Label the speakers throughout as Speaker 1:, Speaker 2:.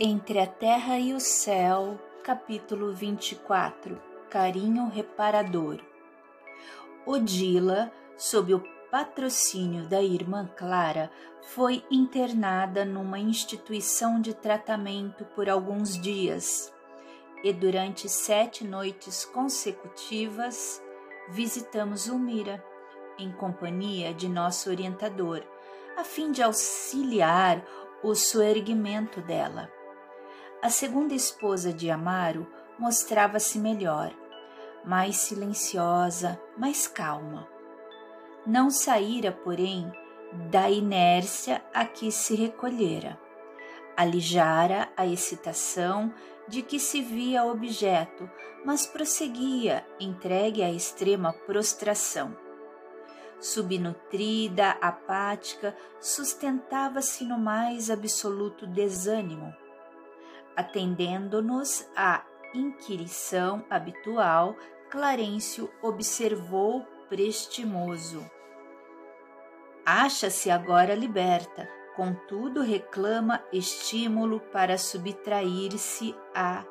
Speaker 1: Entre a Terra e o Céu, capítulo 24 Carinho Reparador. Odila, sob o patrocínio da irmã Clara, foi internada numa instituição de tratamento por alguns dias e durante sete noites consecutivas visitamos Ulmira em companhia de nosso orientador, a fim de auxiliar o soerguimento dela. A segunda esposa de Amaro mostrava-se melhor, mais silenciosa, mais calma. Não saíra, porém, da inércia a que se recolhera. Alijara a excitação de que se via objeto, mas prosseguia, entregue à extrema prostração. Subnutrida, apática, sustentava-se no mais absoluto desânimo, atendendo-nos à inquirição habitual, Clarencio observou prestimoso. Acha-se agora liberta, contudo reclama estímulo para subtrair-se à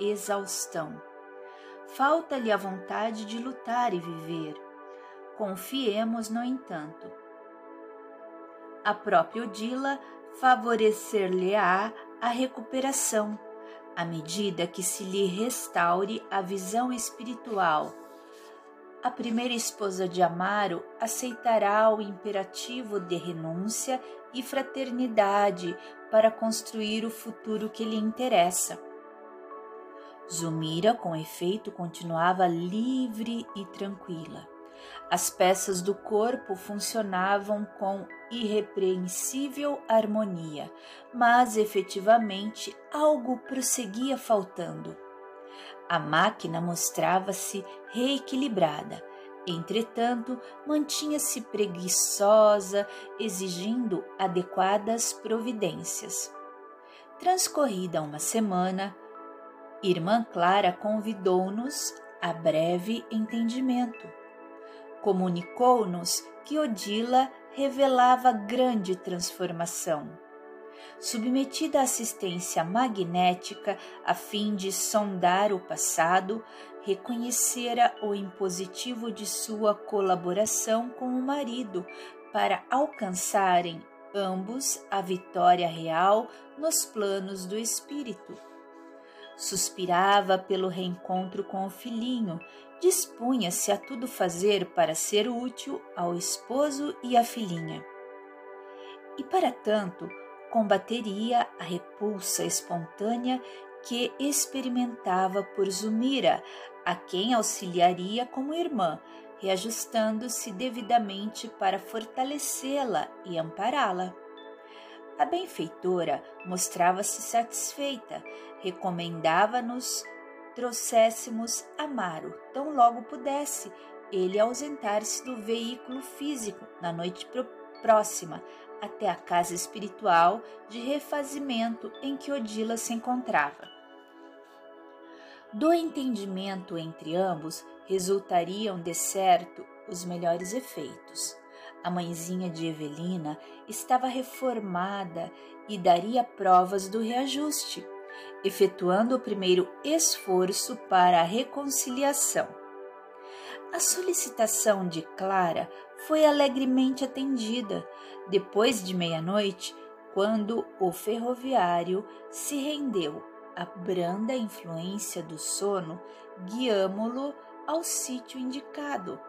Speaker 1: exaustão. Falta-lhe a vontade de lutar e viver. Confiemos, no entanto. A própria Odila favorecer-lhe-á a recuperação à medida que se lhe restaure a visão espiritual. A primeira esposa de Amaro aceitará o imperativo de renúncia e fraternidade para construir o futuro que lhe interessa. Zumira, com efeito, continuava livre e tranquila. As peças do corpo funcionavam com irrepreensível harmonia, mas efetivamente algo prosseguia faltando. A máquina mostrava-se reequilibrada, entretanto, mantinha-se preguiçosa, exigindo adequadas providências. Transcorrida uma semana, Irmã Clara convidou-nos a breve entendimento comunicou-nos que Odila revelava grande transformação. Submetida à assistência magnética a fim de sondar o passado, reconhecera o impositivo de sua colaboração com o marido para alcançarem ambos a vitória real nos planos do espírito. Suspirava pelo reencontro com o filhinho dispunha-se a tudo fazer para ser útil ao esposo e à filhinha. E para tanto, combateria a repulsa espontânea que experimentava por Zumira, a quem auxiliaria como irmã, reajustando-se devidamente para fortalecê-la e ampará-la. A benfeitora mostrava-se satisfeita, recomendava-nos trouxéssemos Amaro, tão logo pudesse ele ausentar-se do veículo físico na noite próxima até a casa espiritual de refazimento em que Odila se encontrava. Do entendimento entre ambos resultariam de certo os melhores efeitos. A mãezinha de Evelina estava reformada e daria provas do reajuste efetuando o primeiro esforço para a reconciliação. A solicitação de Clara foi alegremente atendida depois de meia-noite, quando o ferroviário se rendeu à branda influência do sono, guiamo-lo ao sítio indicado.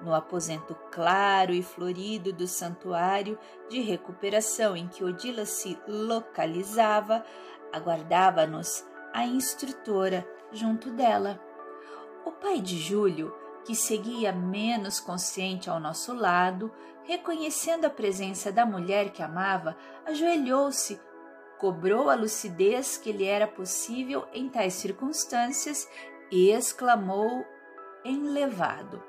Speaker 1: No aposento claro e florido do santuário de recuperação em que Odila se localizava, aguardava-nos a instrutora junto dela. O pai de Júlio, que seguia menos consciente ao nosso lado, reconhecendo a presença da mulher que amava, ajoelhou-se, cobrou a lucidez que lhe era possível em tais circunstâncias e exclamou enlevado: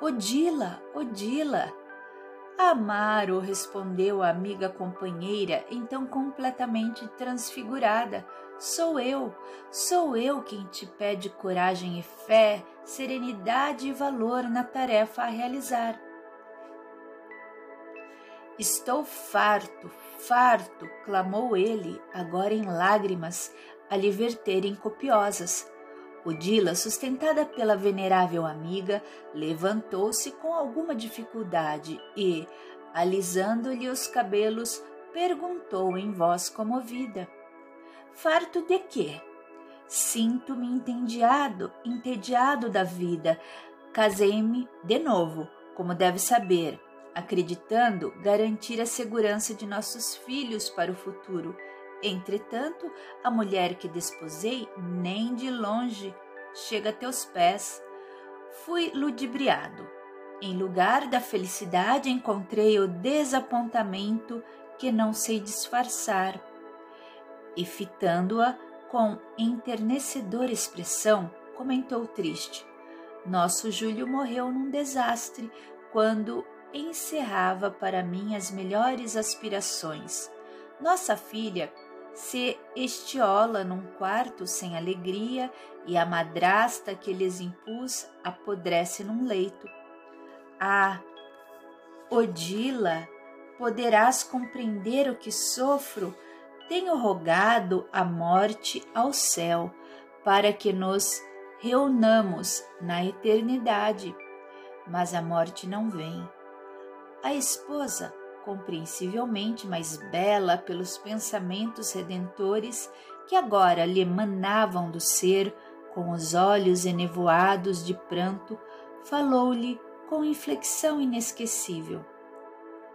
Speaker 1: Odila, Odila! Amaro, respondeu a amiga companheira, então completamente transfigurada. Sou eu, sou eu quem te pede coragem e fé, serenidade e valor na tarefa a realizar. Estou farto, farto, clamou ele, agora em lágrimas, a lhe verterem copiosas. Odila, sustentada pela venerável amiga, levantou-se com alguma dificuldade e, alisando-lhe os cabelos, perguntou em voz comovida: Farto de quê? Sinto-me entediado, entediado da vida. Casei-me de novo, como deve saber, acreditando garantir a segurança de nossos filhos para o futuro. Entretanto, a mulher que desposei nem de longe chega a teus pés. Fui ludibriado. Em lugar da felicidade, encontrei o desapontamento que não sei disfarçar. E fitando-a com enternecedora expressão, comentou triste: Nosso Júlio morreu num desastre quando encerrava para mim as melhores aspirações. Nossa filha se estiola num quarto sem alegria e a madrasta que lhes impus apodrece num leito. Ah, Odila, poderás compreender o que sofro? Tenho rogado a morte ao céu para que nos reunamos na eternidade, mas a morte não vem. A esposa, compreensivelmente mais bela pelos pensamentos redentores que agora lhe emanavam do ser, com os olhos enevoados de pranto, falou-lhe com inflexão inesquecível.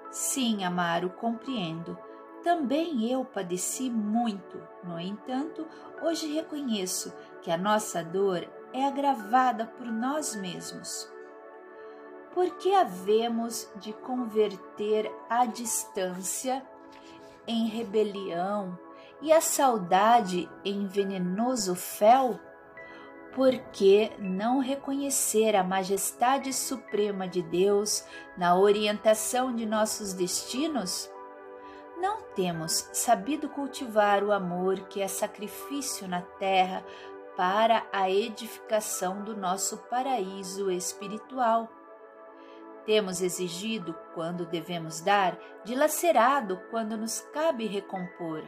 Speaker 1: Sim, Amaro, compreendo. Também eu padeci muito. No entanto, hoje reconheço que a nossa dor é agravada por nós mesmos. Por que havemos de converter a distância em rebelião e a saudade em venenoso fel? Por que não reconhecer a majestade suprema de Deus na orientação de nossos destinos? Não temos sabido cultivar o amor que é sacrifício na terra para a edificação do nosso paraíso espiritual. Temos exigido quando devemos dar, dilacerado quando nos cabe recompor.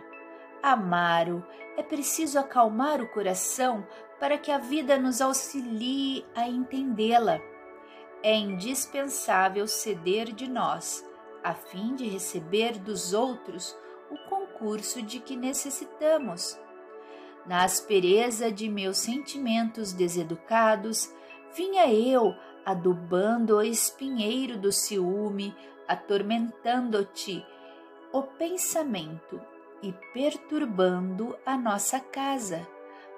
Speaker 1: Amaro, é preciso acalmar o coração para que a vida nos auxilie a entendê-la. É indispensável ceder de nós, a fim de receber dos outros o concurso de que necessitamos. Na aspereza de meus sentimentos deseducados, vinha eu adubando o espinheiro do ciúme, atormentando-te o pensamento e perturbando a nossa casa.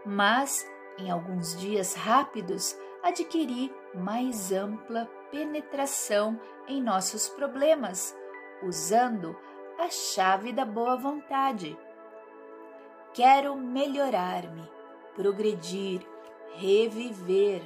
Speaker 1: Mas em alguns dias rápidos, adquiri mais ampla penetração em nossos problemas, usando a chave da boa vontade. Quero melhorar-me, progredir, reviver.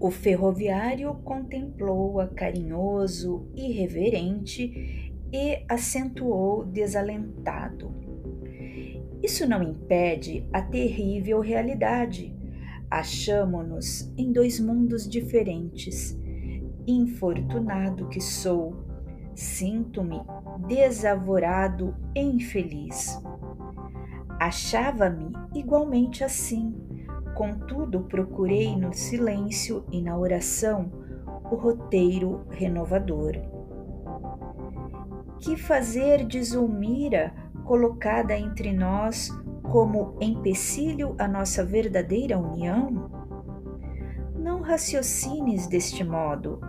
Speaker 1: O ferroviário contemplou-a carinhoso e reverente e acentuou desalentado. Isso não impede a terrível realidade. Achamo-nos em dois mundos diferentes. Infortunado que sou, sinto-me desavorado e infeliz. Achava-me igualmente assim Contudo, procurei no silêncio e na oração o roteiro renovador. Que fazer de Zulmira, colocada entre nós como empecilho à nossa verdadeira união? Não raciocines deste modo.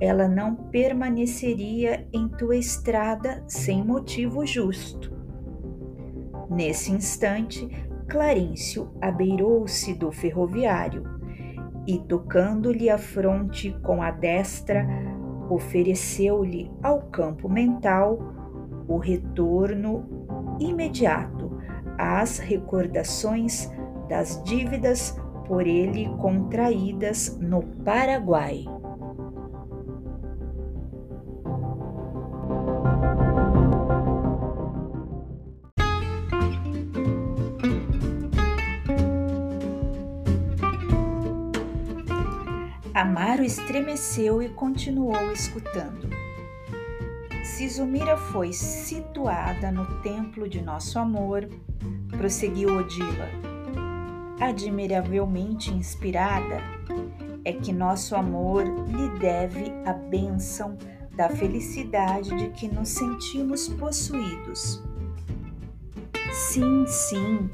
Speaker 1: Ela não permaneceria em tua estrada sem motivo justo. Nesse instante, Clarencio abeirou-se do ferroviário e, tocando-lhe a fronte com a destra, ofereceu-lhe ao campo mental o retorno imediato às recordações das dívidas por ele contraídas no Paraguai. Estremeceu e continuou escutando. Sisumira foi situada no templo de nosso amor, prosseguiu Odila. Admiravelmente inspirada, é que nosso amor lhe deve a bênção da felicidade de que nos sentimos possuídos. Sim, sim,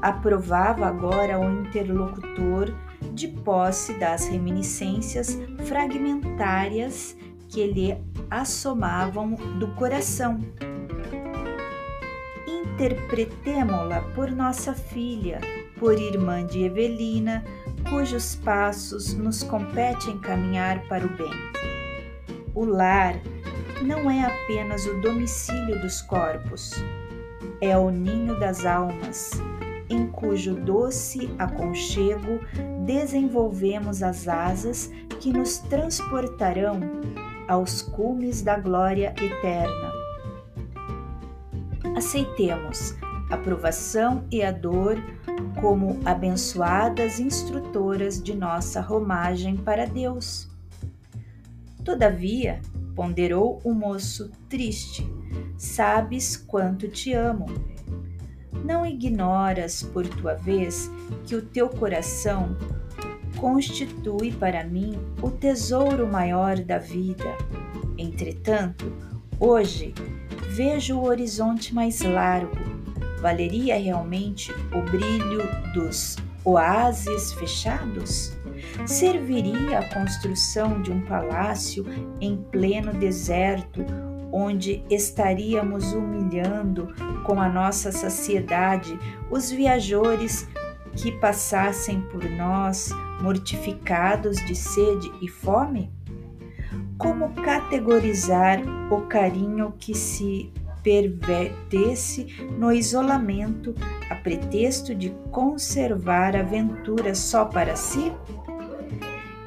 Speaker 1: aprovava agora o interlocutor de posse das reminiscências fragmentárias que lhe assomavam do coração. Interpretemo-la por nossa filha, por irmã de Evelina, cujos passos nos compete encaminhar para o bem. O lar não é apenas o domicílio dos corpos, é o ninho das almas, em cujo doce aconchego desenvolvemos as asas que nos transportarão aos cumes da glória eterna. Aceitemos a provação e a dor como abençoadas instrutoras de nossa romagem para Deus. Todavia, ponderou o moço triste, sabes quanto te amo. Não ignoras, por tua vez, que o teu coração constitui para mim o tesouro maior da vida. Entretanto, hoje vejo o horizonte mais largo. Valeria realmente o brilho dos oásis fechados? Serviria a construção de um palácio em pleno deserto onde estaríamos humilhando com a nossa saciedade os viajores que passassem por nós mortificados de sede e fome? Como categorizar o carinho que se pervertesse no isolamento a pretexto de conservar a aventura só para si?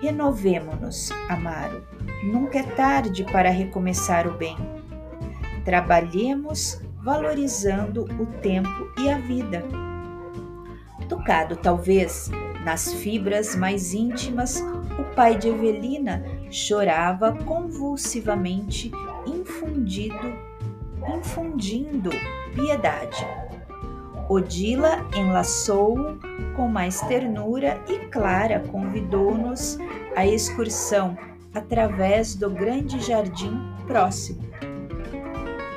Speaker 1: Renovemo-nos, Amaro. Nunca é tarde para recomeçar o bem. Trabalhemos valorizando o tempo e a vida. Tocado talvez nas fibras mais íntimas, o pai de Evelina chorava convulsivamente, infundido, infundindo piedade. Odila enlaçou-o com mais ternura e Clara convidou-nos à excursão através do grande jardim próximo.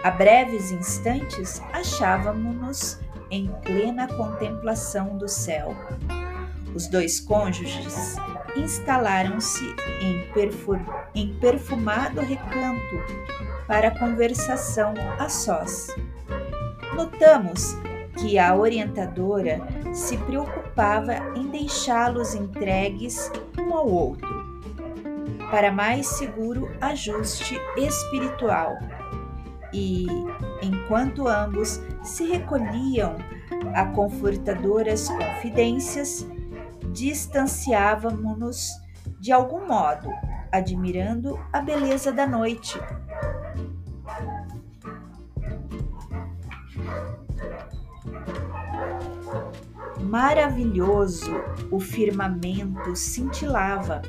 Speaker 1: A breves instantes achávamos-nos em plena contemplação do céu. Os dois cônjuges instalaram-se em, em perfumado recanto para conversação a sós. Notamos que a orientadora se preocupava em deixá-los entregues um ao outro, para mais seguro ajuste espiritual. E, enquanto ambos se recolhiam a confortadoras confidências, distanciávamos-nos de algum modo, admirando a beleza da noite maravilhoso o firmamento cintilava.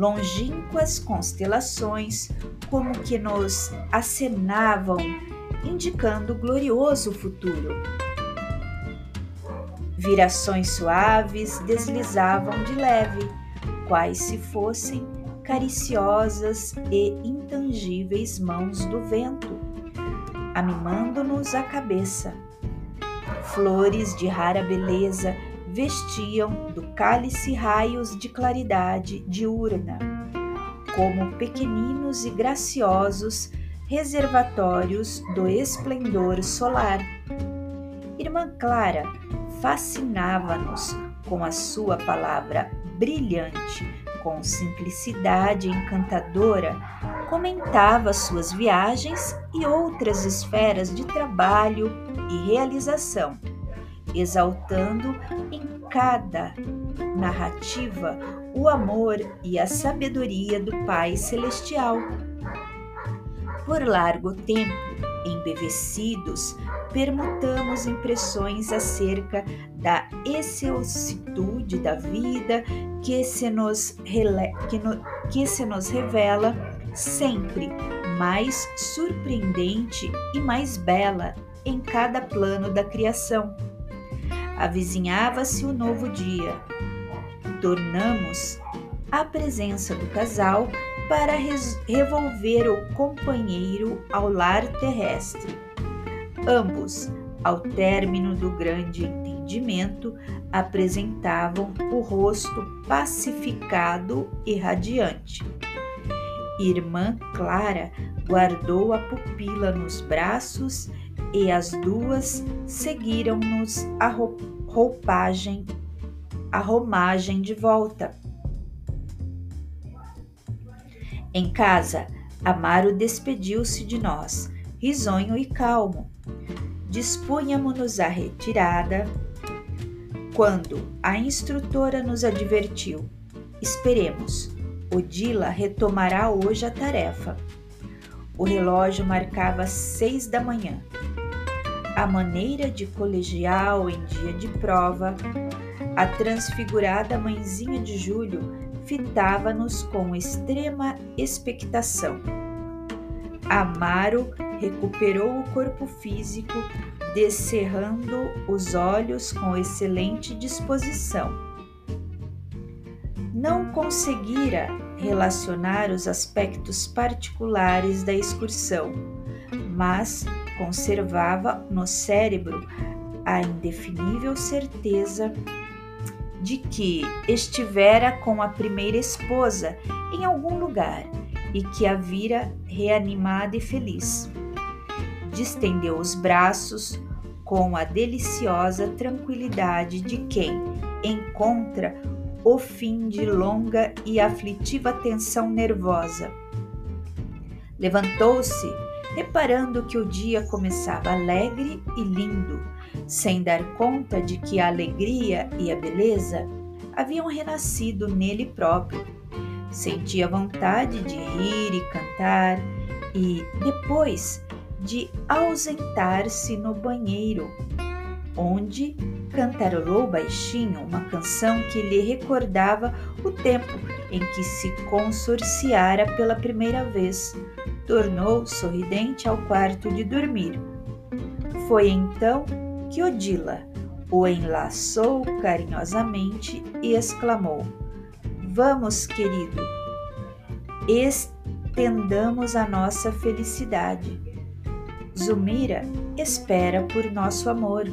Speaker 1: Longínquas constelações, como que nos acenavam, indicando glorioso futuro. Virações suaves deslizavam de leve, quais se fossem cariciosas e intangíveis mãos do vento, amimando-nos a cabeça Flores de rara beleza vestiam do cálice raios de claridade diurna, como pequeninos e graciosos reservatórios do esplendor solar. Irmã Clara fascinava-nos com a sua palavra brilhante, com simplicidade encantadora, comentava suas viagens e outras esferas de trabalho e realização, exaltando em cada narrativa o amor e a sabedoria do Pai Celestial. Por largo tempo, embevecidos permutamos impressões acerca da excelsitude da vida que se nos, que, no, que se nos revela sempre mais surpreendente e mais bela em cada plano da criação. Avizinhava-se o novo dia. Tornamos a presença do casal para revolver o companheiro ao lar terrestre. Ambos, ao término do grande entendimento, apresentavam o rosto pacificado e radiante. Irmã Clara guardou a pupila nos braços e as duas seguiram-nos a roupagem, a romagem de volta. Em casa, Amaro despediu-se de nós, risonho e calmo. Dispunhamos-nos à retirada quando a instrutora nos advertiu: Esperemos, Odila retomará hoje a tarefa. O relógio marcava seis da manhã. A maneira de colegial em dia de prova, a transfigurada mãezinha de Júlio fitava-nos com extrema expectação. Amaro recuperou o corpo físico, descerrando os olhos com excelente disposição. Não conseguira relacionar os aspectos particulares da excursão, mas conservava no cérebro a indefinível certeza de que estivera com a primeira esposa em algum lugar e que a vira reanimada e feliz. Distendeu os braços com a deliciosa tranquilidade de quem encontra o fim de longa e aflitiva tensão nervosa. Levantou-se, reparando que o dia começava alegre e lindo sem dar conta de que a alegria e a beleza haviam renascido nele próprio. Sentia vontade de rir e cantar e, depois, de ausentar-se no banheiro, onde cantarolou baixinho uma canção que lhe recordava o tempo em que se consorciara pela primeira vez. Tornou sorridente ao quarto de dormir. Foi então que Odila o enlaçou carinhosamente e exclamou: Vamos, querido, estendamos a nossa felicidade. Zumira espera por nosso amor.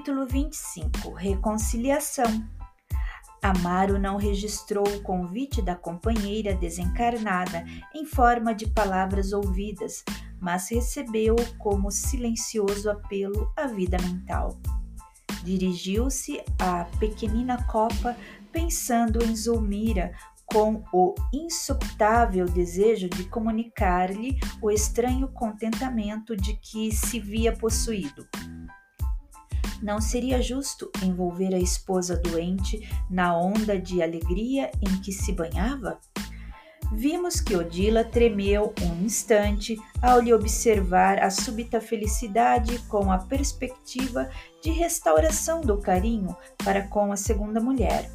Speaker 1: Capítulo 25 Reconciliação Amaro não registrou o convite da companheira desencarnada em forma de palavras ouvidas, mas recebeu-o como silencioso apelo à vida mental. Dirigiu-se à pequenina copa pensando em Zulmira com o insuptável desejo de comunicar-lhe o estranho contentamento de que se via possuído. Não seria justo envolver a esposa doente na onda de alegria em que se banhava? Vimos que Odila tremeu um instante ao lhe observar a súbita felicidade com a perspectiva de restauração do carinho para com a segunda mulher.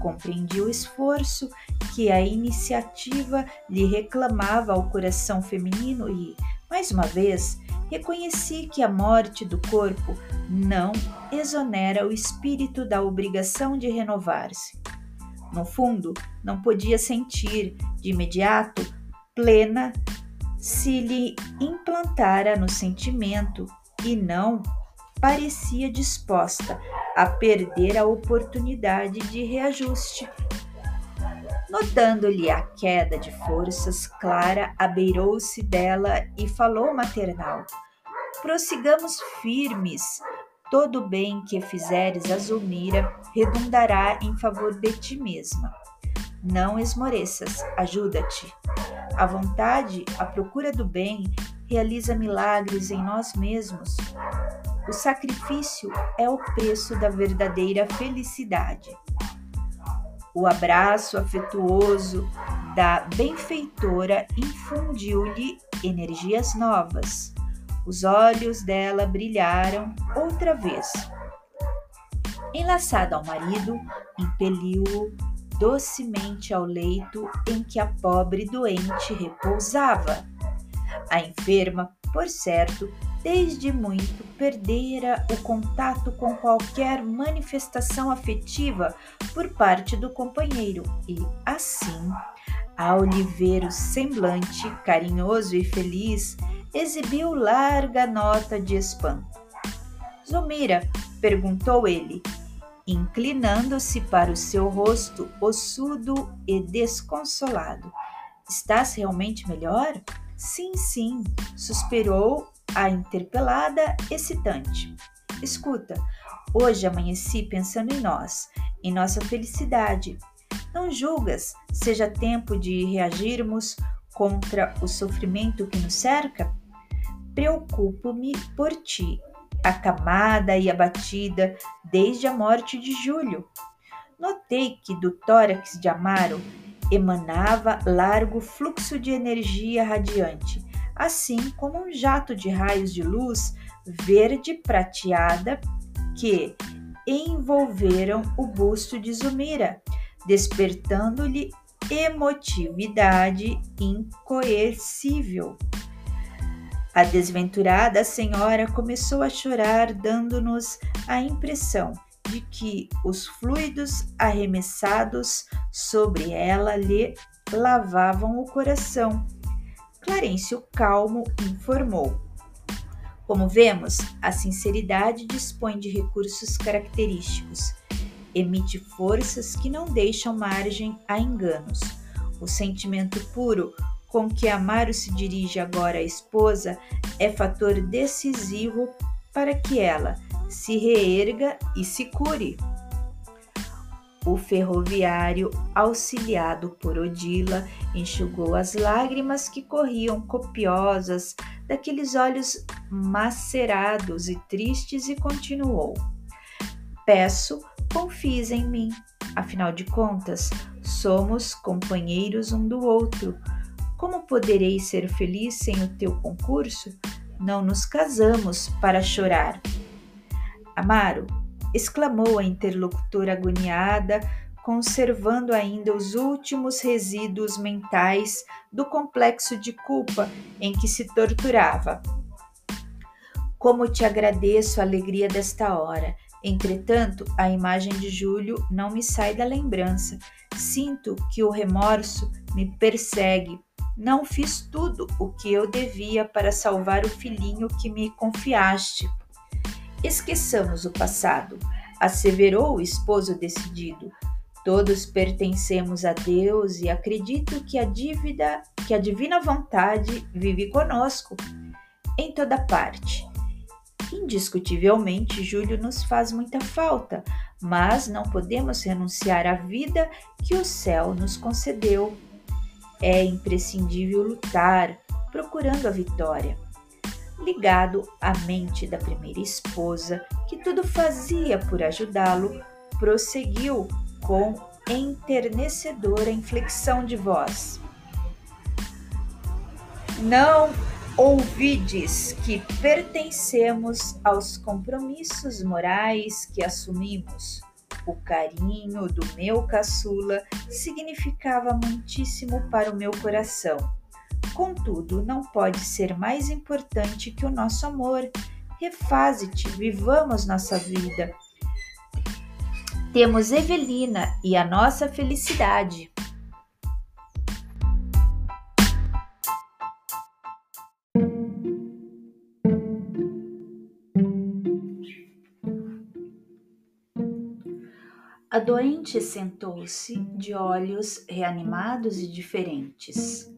Speaker 1: Compreendi o esforço que a iniciativa lhe reclamava ao coração feminino e, mais uma vez, reconheci que a morte do corpo não exonera o espírito da obrigação de renovar-se. No fundo, não podia sentir, de imediato, plena se lhe implantara no sentimento e não parecia disposta a perder a oportunidade de reajuste. Notando-lhe a queda de forças, Clara abeirou-se dela e falou maternal: Prossigamos firmes. Todo o bem que fizeres a Zulmira redundará em favor de ti mesma. Não esmoreças, ajuda-te. A vontade, a procura do bem, realiza milagres em nós mesmos. O sacrifício é o preço da verdadeira felicidade. O abraço afetuoso da benfeitora infundiu-lhe energias novas. Os olhos dela brilharam outra vez. Enlaçada ao marido, impeliu-o docemente ao leito em que a pobre doente repousava. A enferma, por certo, desde muito perdera o contato com qualquer manifestação afetiva por parte do companheiro e, assim, ao lhe ver o semblante carinhoso e feliz, exibiu larga nota de espanto. Zumira, perguntou ele, inclinando-se para o seu rosto ossudo e desconsolado. Estás realmente melhor? Sim, sim, suspirou a interpelada excitante. Escuta, hoje amanheci pensando em nós, em nossa felicidade. Não julgas seja tempo de reagirmos contra o sofrimento que nos cerca? Preocupo-me por ti, acamada e abatida desde a morte de Júlio. Notei que do tórax de Amaro emanava largo fluxo de energia radiante, assim como um jato de raios de luz verde prateada que envolveram o busto de Zumira, despertando-lhe emotividade incoercível. A desventurada senhora começou a chorar, dando-nos a impressão de que os fluidos arremessados sobre ela lhe lavavam o coração. Clarencio calmo informou. Como vemos, a sinceridade dispõe de recursos característicos. Emite forças que não deixam margem a enganos. O sentimento puro com que Amaro se dirige agora à esposa é fator decisivo para que ela se reerga e se cure. O ferroviário, auxiliado por Odila, enxugou as lágrimas que corriam copiosas daqueles olhos macerados e tristes e continuou: Peço, confies em mim. Afinal de contas, somos companheiros um do outro. Como poderei ser feliz sem o teu concurso? Não nos casamos para chorar. Amaro, exclamou a interlocutora agoniada, conservando ainda os últimos resíduos mentais do complexo de culpa em que se torturava. Como te agradeço a alegria desta hora. Entretanto, a imagem de Júlio não me sai da lembrança. Sinto que o remorso me persegue. Não fiz tudo o que eu devia para salvar o filhinho que me confiaste. Esqueçamos o passado, asseverou o esposo decidido. Todos pertencemos a Deus e acredito que a dívida, que a divina vontade vive conosco em toda parte. Indiscutivelmente, Júlio nos faz muita falta, mas não podemos renunciar à vida que o céu nos concedeu. É imprescindível lutar, procurando a vitória ligado à mente da primeira esposa, que tudo fazia por ajudá-lo, prosseguiu com enternecedora inflexão de voz. Não ouvides que pertencemos aos compromissos morais que assumimos. O carinho do meu caçula significava muitíssimo para o meu coração Contudo, não pode ser mais importante que o nosso amor. Refaze-te, vivamos nossa vida. Temos Evelina e a nossa felicidade. A doente sentou-se de olhos reanimados e diferentes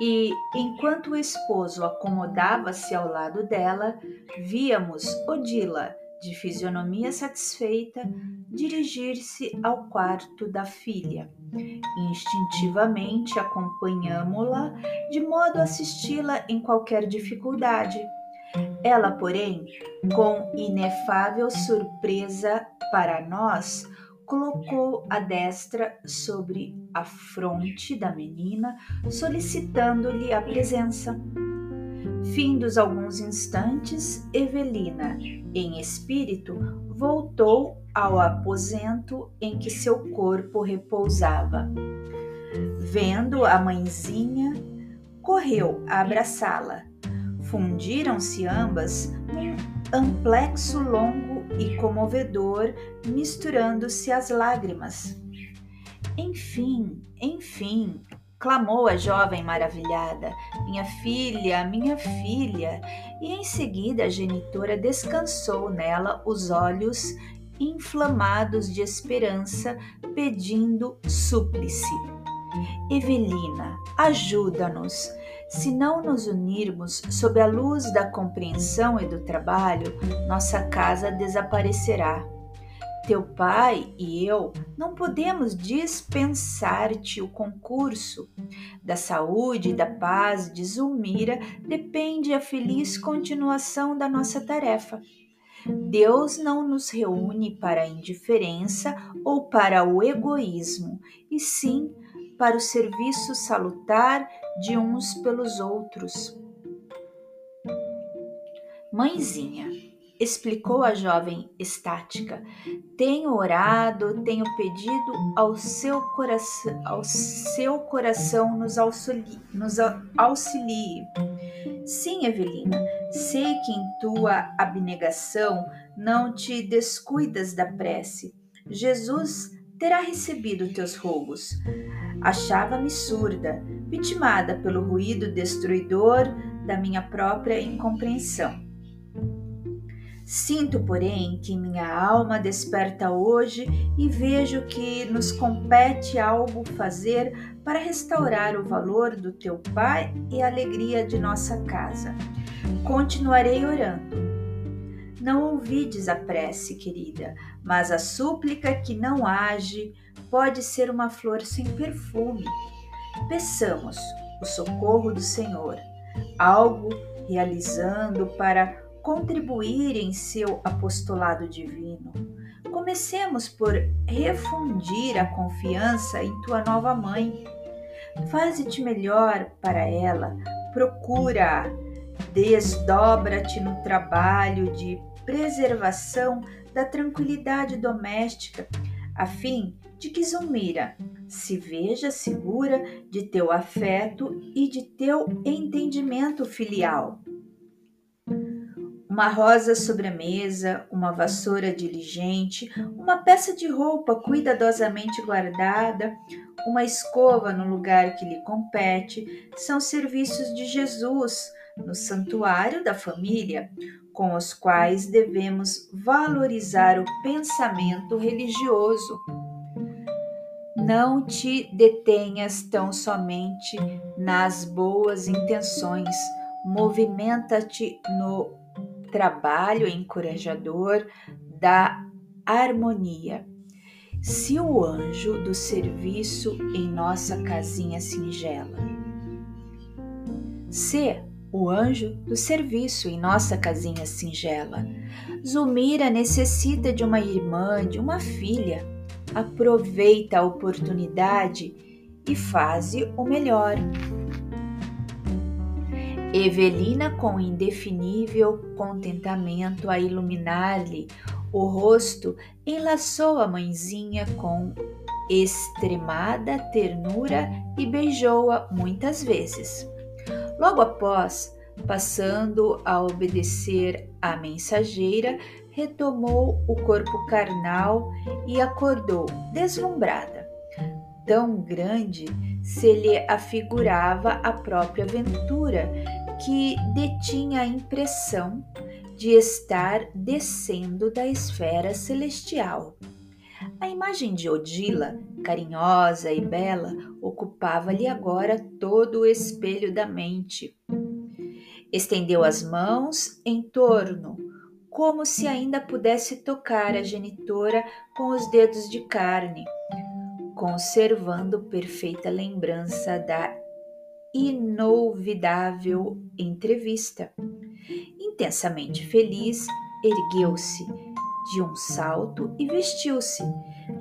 Speaker 1: e, enquanto o esposo acomodava-se ao lado dela, víamos Odila de fisionomia satisfeita, dirigir-se ao quarto da filha. Instintivamente acompanhamo-la, de modo a assisti-la em qualquer dificuldade. Ela, porém, com inefável surpresa para nós, colocou a destra sobre a fronte da menina, solicitando-lhe a presença. Findos alguns instantes, Evelina, em espírito, voltou ao aposento em que seu corpo repousava. Vendo a mãezinha, correu a abraçá-la. Fundiram-se ambas num amplexo longo e comovedor, misturando-se as lágrimas. Enfim, enfim, clamou a jovem maravilhada: Minha filha, minha filha! E em seguida a genitora descansou nela os olhos inflamados de esperança, pedindo súplice. Evelina, ajuda-nos. Se não nos unirmos sob a luz da compreensão e do trabalho, nossa casa desaparecerá. Teu pai e eu não podemos dispensar-te o concurso. Da saúde e da paz de Zulmira depende a feliz continuação da nossa tarefa. Deus não nos reúne para a indiferença ou para o egoísmo, e sim para o serviço salutar de uns pelos outros. Mãezinha, explicou a jovem estática. Tenho orado, tenho pedido ao seu coração, ao seu coração nos auxilie, nos auxilie. Sim, Evelina, sei que em tua abnegação não te descuidas da prece. Jesus terá recebido teus rogos. Achava-me surda, vitimada pelo ruído destruidor da minha própria incompreensão. Sinto, porém, que minha alma desperta hoje e vejo que nos compete algo fazer para restaurar o valor do teu Pai e a alegria de nossa casa. Continuarei orando. Não ouvides a prece, querida, mas a súplica que não age pode ser uma flor sem perfume. Peçamos o socorro do Senhor, algo realizando para contribuir em seu apostolado divino. Comecemos por refundir a confiança em tua nova mãe. Faze-te melhor para ela, procura, desdobra-te no trabalho de preservação da tranquilidade doméstica, a fim de que Zulmira se veja segura de teu afeto e de teu entendimento filial. Uma rosa sobre a mesa, uma vassoura diligente, uma peça de roupa cuidadosamente guardada, uma escova no lugar que lhe compete, são serviços de Jesus no santuário da família, com os quais devemos valorizar o pensamento religioso. Não te detenhas tão somente nas boas intenções, movimenta-te no trabalho encorajador da harmonia. Se o anjo do serviço em nossa casinha singela. Se o anjo do serviço em nossa casinha singela. Zulmira necessita de uma irmã, de uma filha. Aproveita a oportunidade e faze o melhor. Evelina, com indefinível contentamento a iluminar-lhe o rosto, enlaçou a mãezinha com extremada ternura e beijou-a muitas vezes. Logo após, passando a obedecer à mensageira, retomou o corpo carnal e acordou deslumbrada. Tão grande se lhe afigurava a própria aventura que detinha a impressão de estar descendo da esfera celestial. A imagem de Odila, carinhosa e bela, ocupava-lhe agora todo o espelho da mente. Estendeu as mãos em torno, como se ainda pudesse tocar a genitora com os dedos de carne, conservando perfeita lembrança da inolvidável entrevista. Intensamente feliz, ergueu-se de um salto e vestiu-se.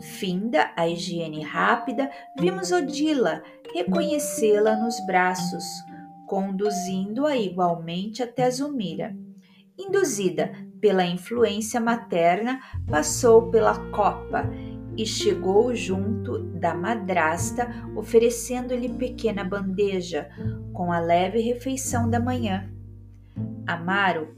Speaker 1: Finda a higiene rápida, vimos Odila reconhecê-la nos braços, conduzindo-a igualmente até Zumira. Induzida pela influência materna, passou pela copa e chegou junto da madrasta, oferecendo-lhe pequena bandeja com a leve refeição da manhã. Amaro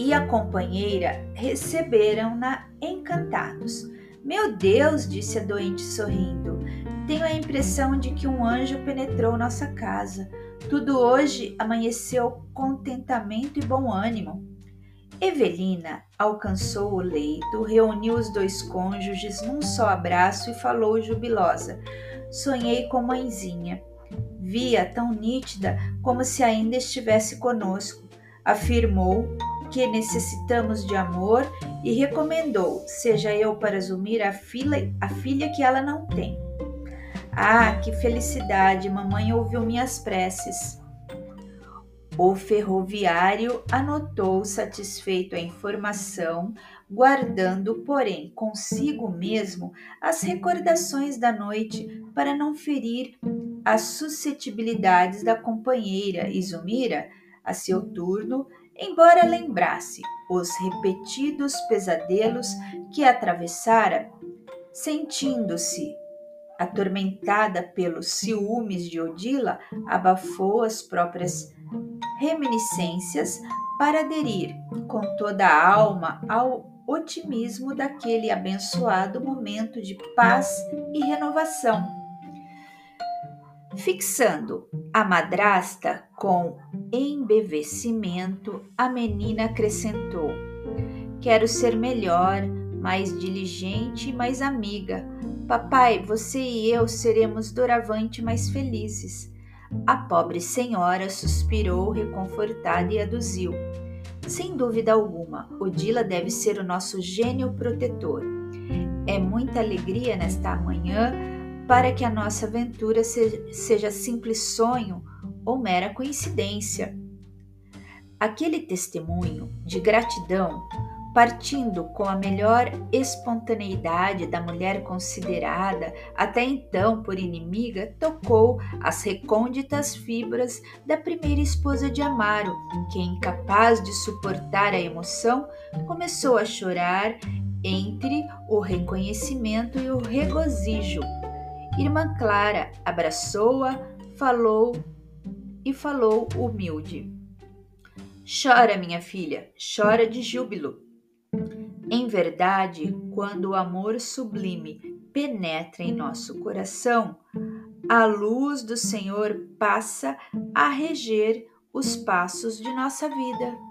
Speaker 1: e a companheira receberam-na encantados. Meu Deus, disse a doente sorrindo, tenho a impressão de que um anjo penetrou nossa casa. Tudo hoje amanheceu contentamento e bom ânimo. Evelina alcançou o leito, reuniu os dois cônjuges num só abraço e falou jubilosa: Sonhei com mãezinha. Via tão nítida como se ainda estivesse conosco. Afirmou que necessitamos de amor e recomendou: seja eu para Zumir a filha, a filha que ela não tem. Ah, que felicidade! Mamãe ouviu minhas preces. O ferroviário anotou satisfeito a informação, guardando, porém, consigo mesmo as recordações da noite para não ferir as suscetibilidades da companheira Isumira, a seu turno, embora lembrasse os repetidos pesadelos que atravessara, sentindo-se atormentada pelos ciúmes de Odila, abafou as próprias reminiscências para aderir com toda a alma ao otimismo daquele abençoado momento de paz e renovação. Fixando a madrasta com embevecimento, a menina acrescentou: Quero ser melhor, mais diligente e mais amiga. Papai, você e eu seremos doravante mais felizes. A pobre senhora suspirou reconfortada e aduziu. Sem dúvida alguma, Odila deve ser o nosso gênio protetor. É muita alegria nesta manhã para que a nossa aventura seja simples sonho ou mera coincidência. Aquele testemunho de gratidão partindo com a melhor espontaneidade da mulher considerada até então por inimiga, tocou as recônditas fibras da primeira esposa de Amaro, que, incapaz de suportar a emoção, começou a chorar entre o reconhecimento e o regozijo. Irmã Clara abraçou-a, falou e falou humilde. Chora, minha filha, chora de júbilo. Em verdade, quando o amor sublime penetra em nosso coração, a luz do Senhor passa a reger os passos de nossa vida.